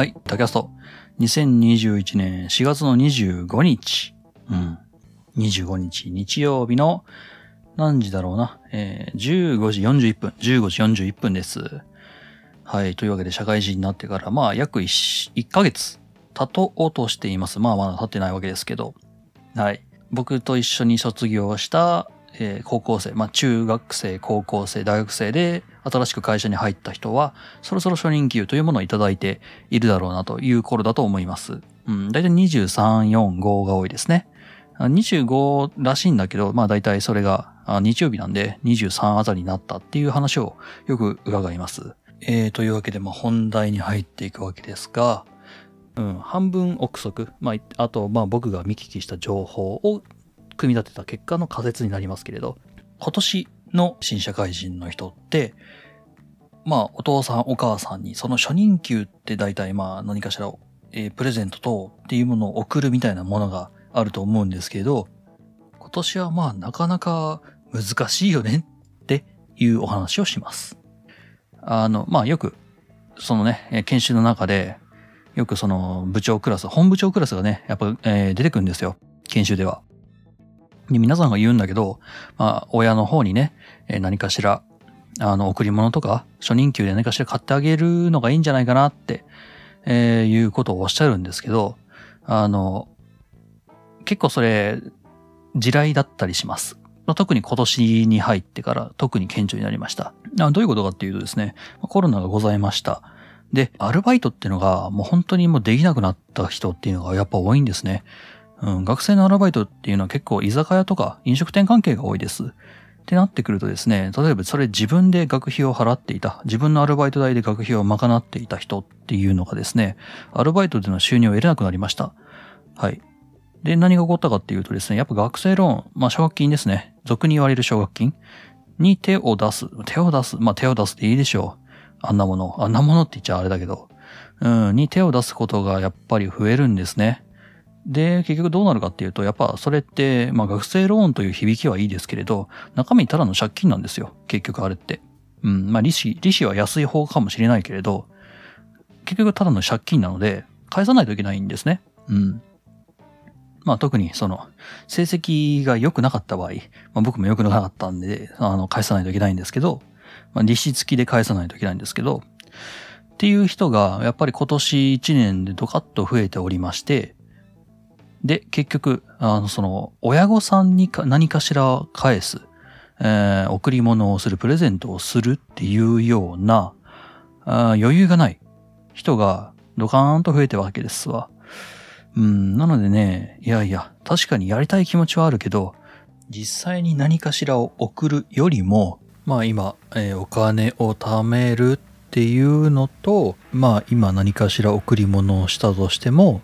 はい、タキャスト。2021年4月の25日。うん。25日、日曜日の何時だろうな。えー、15時41分。15時41分です。はい。というわけで、社会人になってから、まあ、約 1, 1ヶ月経とうとしています。まあ、まだ経ってないわけですけど。はい。僕と一緒に卒業した、えー高校生、まあ、中学生、高校生、大学生で、新しく会社に入った人は、そろそろ初任給というものをいただいているだろうなという頃だと思います。うん、だいたい23、4、5が多いですね。25らしいんだけど、まあ大体それが日曜日なんで23あたりになったっていう話をよく伺います。えー、というわけで、まあ本題に入っていくわけですが、うん、半分憶測、まあ、あと、まあ僕が見聞きした情報を組み立てた結果の仮説になりますけれど、今年の新社会人の人って、まあお父さんお母さんにその初任給って大体まあ何かしらを、えープレゼント等っていうものを送るみたいなものがあると思うんですけど、今年はまあなかなか難しいよねっていうお話をします。あの、まあよく、そのね、研修の中で、よくその部長クラス、本部長クラスがね、やっぱ、えー出てくるんですよ。研修では。で、皆さんが言うんだけど、まあ、親の方にね、え何かしら、あの、贈り物とか、初任給で何かしら買ってあげるのがいいんじゃないかなって、えーいうことをおっしゃるんですけど、あの、結構それ、地雷だったりします。特に今年に入ってから特に顕著になりました。どういうことかっていうとですね、コロナがございました。で、アルバイトっていうのがもう本当にもうできなくなった人っていうのがやっぱ多いんですね。うん、学生のアルバイトっていうのは結構居酒屋とか飲食店関係が多いです。ってなってくるとですね、例えばそれ自分で学費を払っていた、自分のアルバイト代で学費を賄っていた人っていうのがですね、アルバイトでの収入を得れなくなりました。はい。で、何が起こったかっていうとですね、やっぱ学生ローン、まあ奨学金ですね。俗に言われる奨学金に手を出す。手を出す。まあ手を出すでいいでしょう。あんなもの。あんなものって言っちゃあれだけど。うん、に手を出すことがやっぱり増えるんですね。で、結局どうなるかっていうと、やっぱそれって、まあ学生ローンという響きはいいですけれど、中身ただの借金なんですよ。結局あれって。うん、まあ利子、利子は安い方かもしれないけれど、結局ただの借金なので、返さないといけないんですね。うん。まあ特にその、成績が良くなかった場合、まあ僕も良くなかったんで、あの、返さないといけないんですけど、まあ利子付きで返さないといけないんですけど、っていう人が、やっぱり今年1年でドカッと増えておりまして、で、結局、あの、その、親御さんにか何かしら返す、えー贈り物をする、プレゼントをするっていうような、あ余裕がない人がドカーンと増えてるわけですわ。うん、なのでね、いやいや、確かにやりたい気持ちはあるけど、実際に何かしらを送るよりも、まあ今、えーお金を貯めるっていうのと、まあ今何かしら贈り物をしたとしても、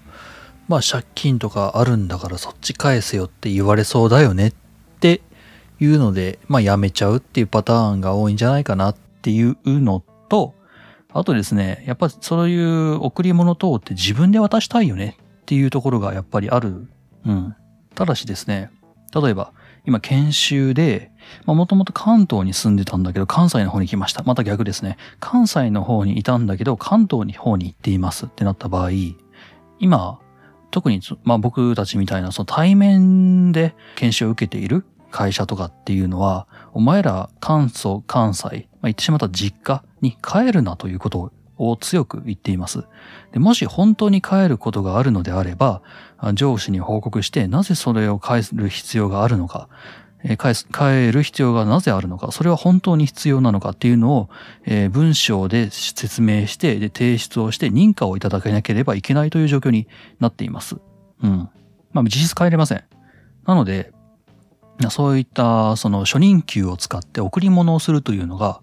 まあ借金とかあるんだからそっち返せよって言われそうだよねっていうので、まあやめちゃうっていうパターンが多いんじゃないかなっていうのと、あとですね、やっぱそういう贈り物等って自分で渡したいよねっていうところがやっぱりある。うん。ただしですね、例えば、今研修で、まあもともと関東に住んでたんだけど、関西の方に来ました。また逆ですね。関西の方にいたんだけど、関東の方に行っていますってなった場合、今、特に、まあ僕たちみたいな、その対面で研修を受けている会社とかっていうのは、お前ら関祖、関西、まあ、言ってしまった実家に帰るなということを強く言っています。でもし本当に帰ることがあるのであれば、上司に報告して、なぜそれを返る必要があるのか、返す、帰る必要がなぜあるのか、それは本当に必要なのかっていうのを、えー文章で説明して、で、提出をして認可をいただけなければいけないという状況になっています。うん。まあ、実質帰れません。なので、そういった、その初任給を使って贈り物をするというのが、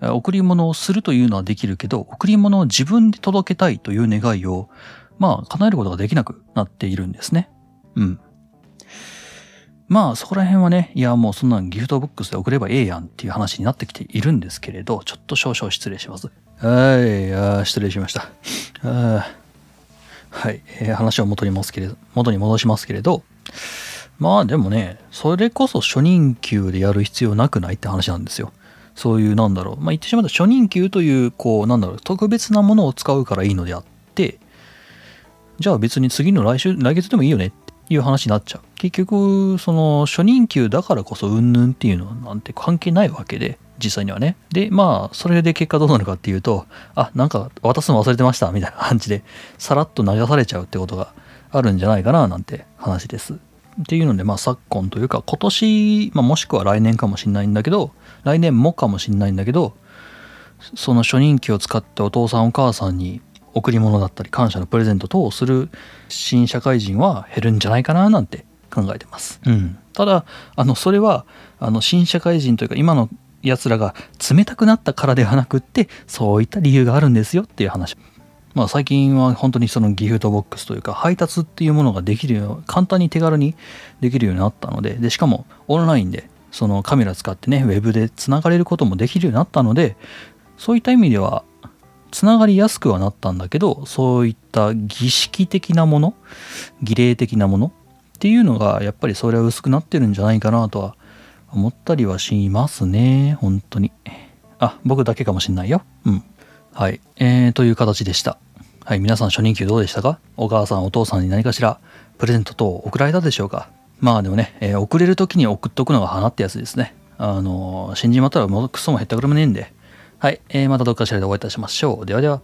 贈り物をするというのはできるけど、贈り物を自分で届けたいという願いを、まあ、叶えることができなくなっているんですね。うん。まあ、そこら辺はね、いや、もうそんなんギフトボックスで送ればええやんっていう話になってきているんですけれど、ちょっと少々失礼します。はい、あ失礼しました。はい、えー話を元に戻すけれど、元に戻しますけれど、まあでもね、それこそ初任給でやる必要なくないって話なんですよ。そういう、なんだろう。まあ言ってしまったら初任給という、こう、なんだろう、特別なものを使うからいいのであって、じゃあ別に次の来週、来月でもいいよねっいう話になっちゃう。結局、その初任給だからこそうんぬんっていうのはなんて関係ないわけで、実際にはね。で、まあ、それで結果どうなるかっていうと、あ、なんか渡すの忘れてましたみたいな感じで、さらっと流されちゃうってことがあるんじゃないかななんて話です。っていうので、まあ昨今というか今年、まあ、もしくは来年かもしんないんだけど、来年もかもしんないんだけど、その初任給を使ってお父さんお母さんに贈り物だったり感謝のプレゼント等をする新社会人は減るんじゃないかななんて考えてます。うん。ただ、あの、それは、あの、新社会人というか今の奴らが冷たくなったからではなくって、そういった理由があるんですよっていう話。まあ最近は本当にそのギフトボックスというか配達っていうものができるよう、簡単に手軽にできるようになったので、で、しかもオンラインでそのカメラ使ってね、ウェブで繋がれることもできるようになったので、そういった意味では、つながりやすくはなったんだけど、そういった儀式的なもの、儀礼的なものっていうのが、やっぱりそれは薄くなってるんじゃないかなとは思ったりはしますね。本当に。あ、僕だけかもしんないよ。うん。はい。えー、という形でした。はい。皆さん初任給どうでしたか？お母さん、お父さんに何かしらプレゼント等送られたでしょうか？まあでもね、えー、送れる時に送っとくのが花ってやつですね。あのー、死んじまったらもうクソも減ったくれもねえんで、はい、えー、またどっかしらでお会いいたしましょう。ではでは。